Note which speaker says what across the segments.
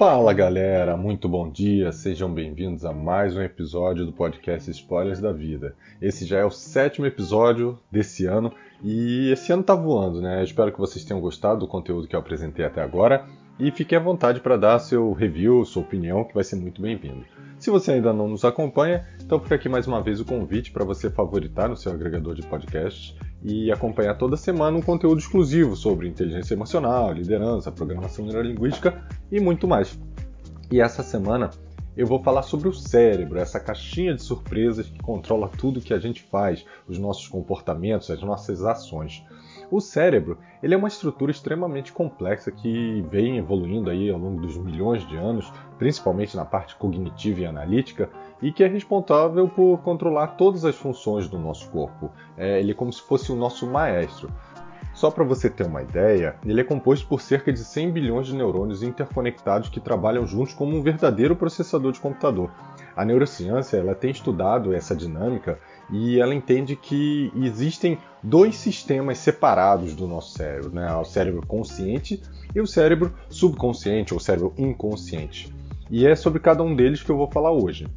Speaker 1: Fala galera, muito bom dia, sejam bem-vindos a mais um episódio do podcast Spoilers da Vida. Esse já é o sétimo episódio desse ano e esse ano tá voando, né? Espero que vocês tenham gostado do conteúdo que eu apresentei até agora e fiquem à vontade para dar seu review, sua opinião, que vai ser muito bem-vindo. Se você ainda não nos acompanha, então fica aqui mais uma vez o convite para você favoritar no seu agregador de podcasts e acompanhar toda semana um conteúdo exclusivo sobre inteligência emocional, liderança, programação neurolinguística e muito mais. E essa semana eu vou falar sobre o cérebro, essa caixinha de surpresas que controla tudo que a gente faz, os nossos comportamentos, as nossas ações. O cérebro ele é uma estrutura extremamente complexa que vem evoluindo aí ao longo dos milhões de anos, principalmente na parte cognitiva e analítica, e que é responsável por controlar todas as funções do nosso corpo. É, ele é como se fosse o nosso maestro. Só para você ter uma ideia, ele é composto por cerca de 100 bilhões de neurônios interconectados que trabalham juntos como um verdadeiro processador de computador. A neurociência ela tem estudado essa dinâmica e ela entende que existem dois sistemas separados do nosso cérebro, né? o cérebro consciente e o cérebro subconsciente ou cérebro inconsciente. E é sobre cada um deles que eu vou falar hoje.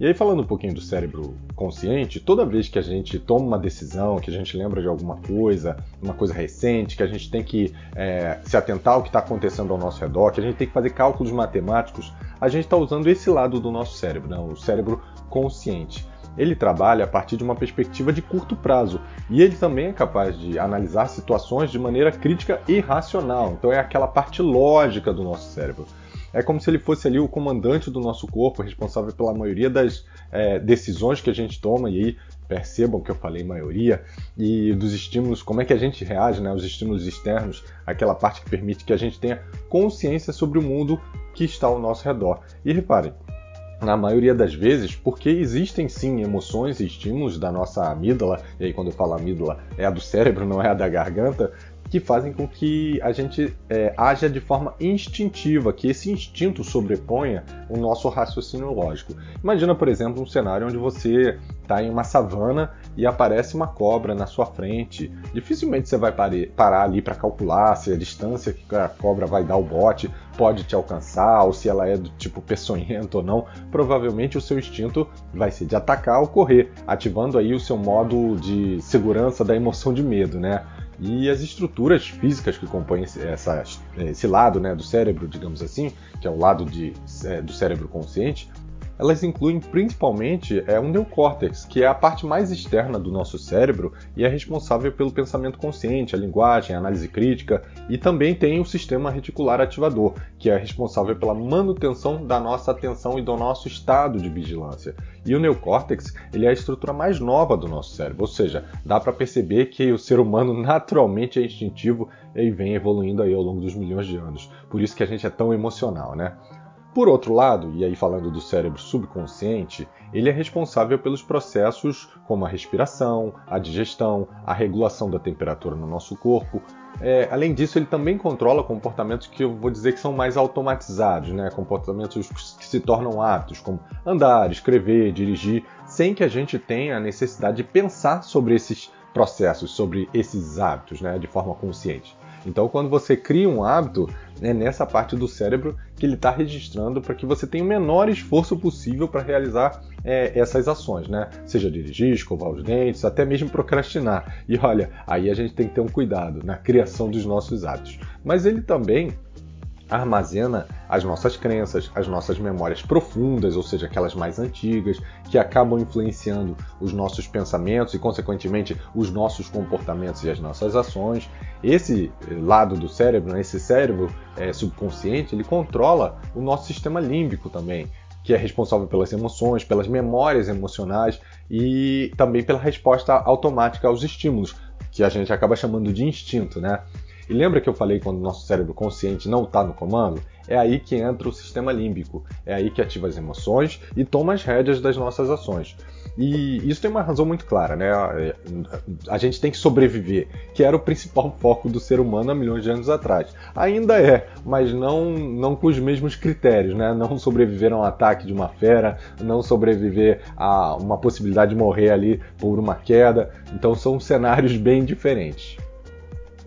Speaker 1: E aí, falando um pouquinho do cérebro consciente, toda vez que a gente toma uma decisão, que a gente lembra de alguma coisa, uma coisa recente, que a gente tem que é, se atentar ao que está acontecendo ao nosso redor, que a gente tem que fazer cálculos matemáticos, a gente está usando esse lado do nosso cérebro, né? o cérebro consciente ele trabalha a partir de uma perspectiva de curto prazo e ele também é capaz de analisar situações de maneira crítica e racional. Então é aquela parte lógica do nosso cérebro. É como se ele fosse ali o comandante do nosso corpo, responsável pela maioria das é, decisões que a gente toma, e aí percebam que eu falei maioria, e dos estímulos, como é que a gente reage, né, os estímulos externos, aquela parte que permite que a gente tenha consciência sobre o mundo que está ao nosso redor. E reparem, na maioria das vezes, porque existem sim emoções e estímulos da nossa amígdala, e aí quando eu falo amígdala é a do cérebro, não é a da garganta, que fazem com que a gente é, haja de forma instintiva, que esse instinto sobreponha o nosso raciocínio lógico. Imagina, por exemplo, um cenário onde você está em uma savana e aparece uma cobra na sua frente. Dificilmente você vai parar ali para calcular se a distância que a cobra vai dar o bote pode te alcançar, ou se ela é do tipo peçonhento ou não. Provavelmente o seu instinto vai ser de atacar ou correr, ativando aí o seu modo de segurança da emoção de medo, né? E as estruturas físicas que compõem essa, esse lado né, do cérebro, digamos assim, que é o lado de, é, do cérebro consciente, elas incluem principalmente é, um neocórtex, que é a parte mais externa do nosso cérebro e é responsável pelo pensamento consciente, a linguagem, a análise crítica, e também tem o sistema reticular ativador, que é responsável pela manutenção da nossa atenção e do nosso estado de vigilância. E o neocórtex ele é a estrutura mais nova do nosso cérebro, ou seja, dá para perceber que o ser humano naturalmente é instintivo e vem evoluindo aí ao longo dos milhões de anos. Por isso que a gente é tão emocional, né? Por outro lado, e aí falando do cérebro subconsciente, ele é responsável pelos processos como a respiração, a digestão, a regulação da temperatura no nosso corpo. É, além disso, ele também controla comportamentos que eu vou dizer que são mais automatizados, né? comportamentos que se tornam hábitos, como andar, escrever, dirigir, sem que a gente tenha a necessidade de pensar sobre esses processos, sobre esses hábitos, né? de forma consciente. Então, quando você cria um hábito, é nessa parte do cérebro que ele está registrando para que você tenha o menor esforço possível para realizar é, essas ações, né? Seja dirigir, escovar os dentes, até mesmo procrastinar. E olha, aí a gente tem que ter um cuidado na criação dos nossos hábitos. Mas ele também armazena as nossas crenças, as nossas memórias profundas, ou seja, aquelas mais antigas, que acabam influenciando os nossos pensamentos e, consequentemente, os nossos comportamentos e as nossas ações. Esse lado do cérebro, né, esse cérebro é, subconsciente, ele controla o nosso sistema límbico também, que é responsável pelas emoções, pelas memórias emocionais e também pela resposta automática aos estímulos, que a gente acaba chamando de instinto, né? E lembra que eu falei quando o nosso cérebro consciente não está no comando? É aí que entra o sistema límbico, é aí que ativa as emoções e toma as rédeas das nossas ações. E isso tem uma razão muito clara, né? A gente tem que sobreviver, que era o principal foco do ser humano há milhões de anos atrás. Ainda é, mas não, não com os mesmos critérios, né? Não sobreviver a um ataque de uma fera, não sobreviver a uma possibilidade de morrer ali por uma queda. Então são cenários bem diferentes.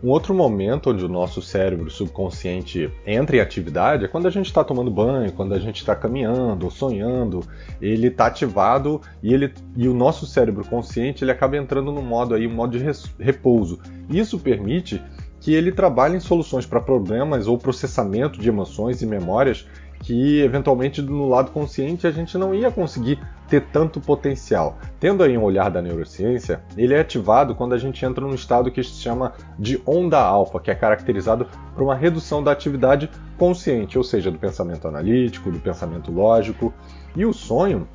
Speaker 1: Um outro momento onde o nosso cérebro subconsciente entra em atividade é quando a gente está tomando banho, quando a gente está caminhando, sonhando. Ele está ativado e, ele, e o nosso cérebro consciente ele acaba entrando no modo aí, um modo de repouso. Isso permite que ele trabalhe em soluções para problemas ou processamento de emoções e memórias que eventualmente no lado consciente a gente não ia conseguir ter tanto potencial. Tendo aí um olhar da neurociência, ele é ativado quando a gente entra num estado que se chama de onda alfa, que é caracterizado por uma redução da atividade consciente, ou seja, do pensamento analítico, do pensamento lógico. E o sonho,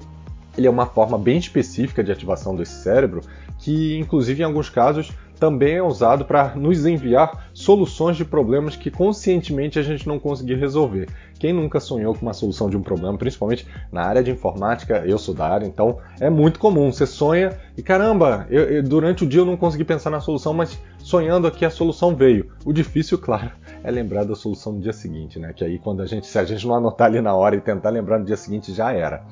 Speaker 1: ele é uma forma bem específica de ativação desse cérebro, que inclusive em alguns casos também é usado para nos enviar soluções de problemas que conscientemente a gente não conseguiu resolver. Quem nunca sonhou com uma solução de um problema, principalmente na área de informática, eu sou da área, então é muito comum. Você sonha e caramba, eu, eu, durante o dia eu não consegui pensar na solução, mas sonhando aqui a solução veio. O difícil, claro, é lembrar da solução no dia seguinte, né? Que aí quando a gente, se a gente não anotar ali na hora e tentar lembrar no dia seguinte, já era.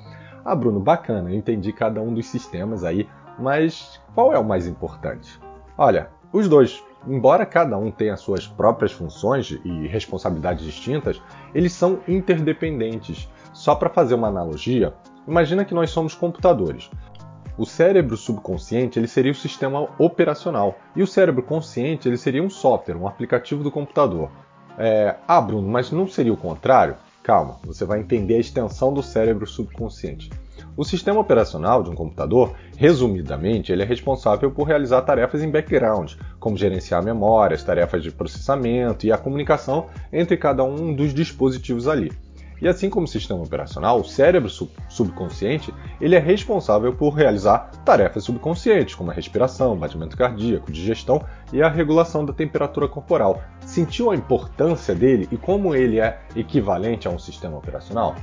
Speaker 1: Ah, Bruno, bacana, eu entendi cada um dos sistemas aí, mas qual é o mais importante? Olha, os dois, embora cada um tenha suas próprias funções e responsabilidades distintas, eles são interdependentes. Só para fazer uma analogia, imagina que nós somos computadores. O cérebro subconsciente ele seria o sistema operacional e o cérebro consciente ele seria um software, um aplicativo do computador. É, ah, Bruno, mas não seria o contrário? Calma, você vai entender a extensão do cérebro subconsciente. O sistema operacional de um computador, resumidamente, ele é responsável por realizar tarefas em background, como gerenciar memórias, tarefas de processamento e a comunicação entre cada um dos dispositivos ali. E assim como o sistema operacional, o cérebro subconsciente ele é responsável por realizar tarefas subconscientes, como a respiração, batimento cardíaco, digestão e a regulação da temperatura corporal. Sentiu a importância dele e como ele é equivalente a um sistema operacional?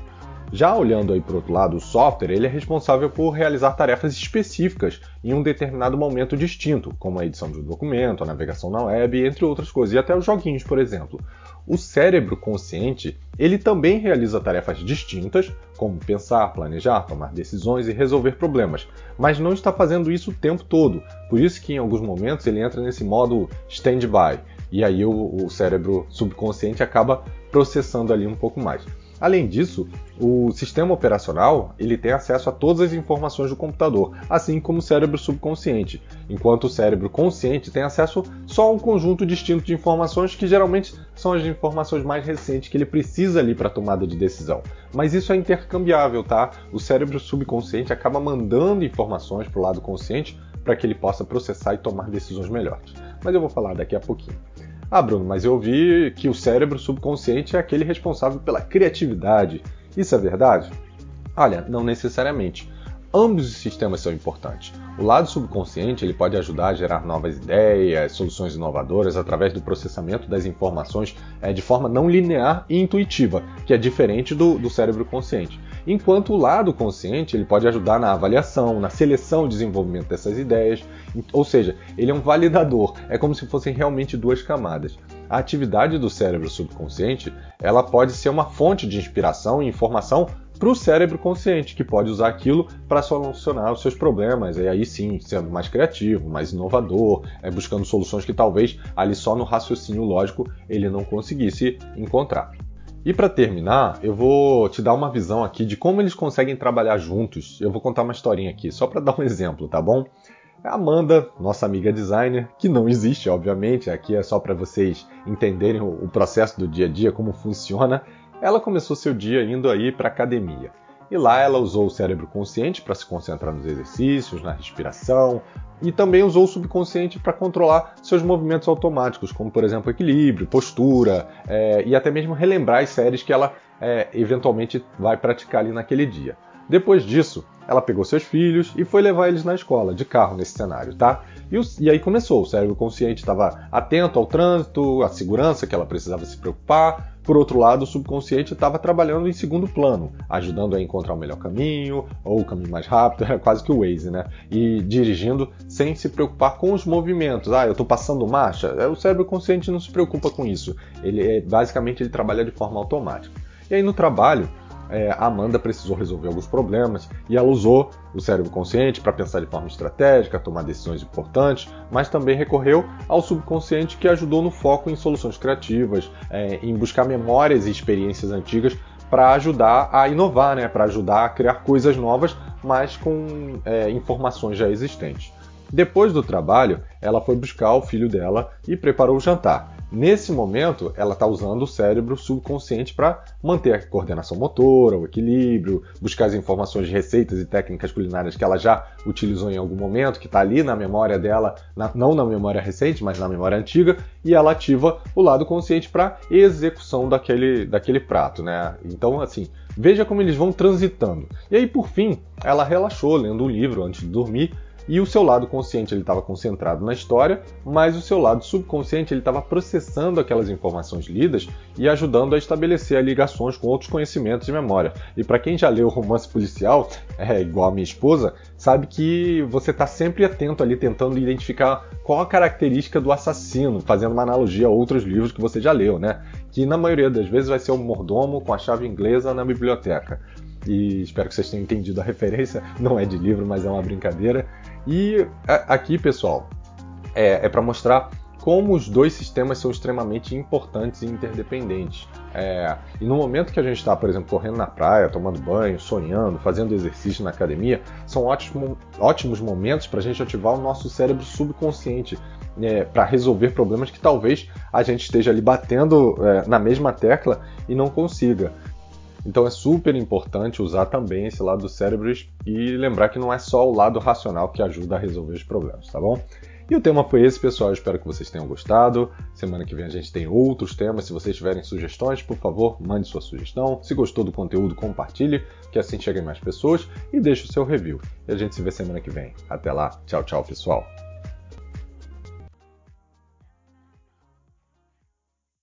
Speaker 1: Já olhando aí para o outro lado, o software ele é responsável por realizar tarefas específicas em um determinado momento distinto, como a edição de um documento, a navegação na web, entre outras coisas, e até os joguinhos, por exemplo. O cérebro consciente ele também realiza tarefas distintas, como pensar, planejar, tomar decisões e resolver problemas, mas não está fazendo isso o tempo todo. Por isso que em alguns momentos ele entra nesse modo stand-by, e aí o, o cérebro subconsciente acaba processando ali um pouco mais. Além disso, o sistema operacional ele tem acesso a todas as informações do computador, assim como o cérebro subconsciente, enquanto o cérebro consciente tem acesso só a um conjunto distinto de informações que geralmente são as informações mais recentes que ele precisa ali para tomada de decisão. Mas isso é intercambiável, tá? O cérebro subconsciente acaba mandando informações para o lado consciente para que ele possa processar e tomar decisões melhores. Mas eu vou falar daqui a pouquinho. Ah, Bruno, mas eu vi que o cérebro subconsciente é aquele responsável pela criatividade. Isso é verdade? Olha, não necessariamente. Ambos os sistemas são importantes. O lado subconsciente ele pode ajudar a gerar novas ideias, soluções inovadoras através do processamento das informações é, de forma não linear e intuitiva, que é diferente do, do cérebro consciente enquanto o lado consciente ele pode ajudar na avaliação, na seleção e desenvolvimento dessas ideias, ou seja, ele é um validador, é como se fossem realmente duas camadas. A atividade do cérebro subconsciente ela pode ser uma fonte de inspiração e informação para o cérebro consciente, que pode usar aquilo para solucionar os seus problemas, e aí sim, sendo mais criativo, mais inovador, é, buscando soluções que talvez ali só no raciocínio lógico ele não conseguisse encontrar. E para terminar, eu vou te dar uma visão aqui de como eles conseguem trabalhar juntos. Eu vou contar uma historinha aqui, só para dar um exemplo, tá bom? A Amanda, nossa amiga designer, que não existe, obviamente, aqui é só para vocês entenderem o processo do dia a dia, como funciona. Ela começou seu dia indo aí para academia. E lá ela usou o cérebro consciente para se concentrar nos exercícios, na respiração, e também usou o subconsciente para controlar seus movimentos automáticos, como por exemplo equilíbrio, postura é, e até mesmo relembrar as séries que ela é, eventualmente vai praticar ali naquele dia. Depois disso, ela pegou seus filhos e foi levar eles na escola, de carro nesse cenário, tá? E, o, e aí começou, o cérebro consciente estava atento ao trânsito, à segurança que ela precisava se preocupar. Por outro lado, o subconsciente estava trabalhando em segundo plano, ajudando a encontrar o melhor caminho ou o caminho mais rápido, era quase que o Waze, né? E dirigindo sem se preocupar com os movimentos. Ah, eu estou passando marcha? É, o cérebro consciente não se preocupa com isso. Ele é, basicamente ele trabalha de forma automática. E aí no trabalho, é, a Amanda precisou resolver alguns problemas e ela usou o cérebro consciente para pensar de forma estratégica, tomar decisões importantes, mas também recorreu ao subconsciente que ajudou no foco em soluções criativas, é, em buscar memórias e experiências antigas para ajudar a inovar, né? para ajudar a criar coisas novas, mas com é, informações já existentes. Depois do trabalho, ela foi buscar o filho dela e preparou o jantar. Nesse momento, ela está usando o cérebro subconsciente para manter a coordenação motora, o equilíbrio, buscar as informações de receitas e técnicas culinárias que ela já utilizou em algum momento, que está ali na memória dela, na, não na memória recente, mas na memória antiga, e ela ativa o lado consciente para execução daquele, daquele prato. Né? Então, assim, veja como eles vão transitando. E aí, por fim, ela relaxou lendo um livro antes de dormir e o seu lado consciente ele estava concentrado na história, mas o seu lado subconsciente ele estava processando aquelas informações lidas e ajudando a estabelecer ligações com outros conhecimentos de memória. E para quem já leu romance policial, é igual a minha esposa, sabe que você está sempre atento ali tentando identificar qual a característica do assassino, fazendo uma analogia a outros livros que você já leu, né? Que na maioria das vezes vai ser o mordomo com a chave inglesa na biblioteca e espero que vocês tenham entendido a referência. Não é de livro, mas é uma brincadeira. E aqui, pessoal, é, é para mostrar como os dois sistemas são extremamente importantes e interdependentes. É, e no momento que a gente está, por exemplo, correndo na praia, tomando banho, sonhando, fazendo exercício na academia, são ótimos, ótimos momentos para a gente ativar o nosso cérebro subconsciente é, para resolver problemas que talvez a gente esteja ali batendo é, na mesma tecla e não consiga. Então é super importante usar também esse lado do cérebro e lembrar que não é só o lado racional que ajuda a resolver os problemas, tá bom? E o tema foi esse, pessoal. Eu espero que vocês tenham gostado. Semana que vem a gente tem outros temas. Se vocês tiverem sugestões, por favor, mande sua sugestão. Se gostou do conteúdo, compartilhe, que assim cheguem mais pessoas. E deixe o seu review. E a gente se vê semana que vem. Até lá. Tchau, tchau, pessoal.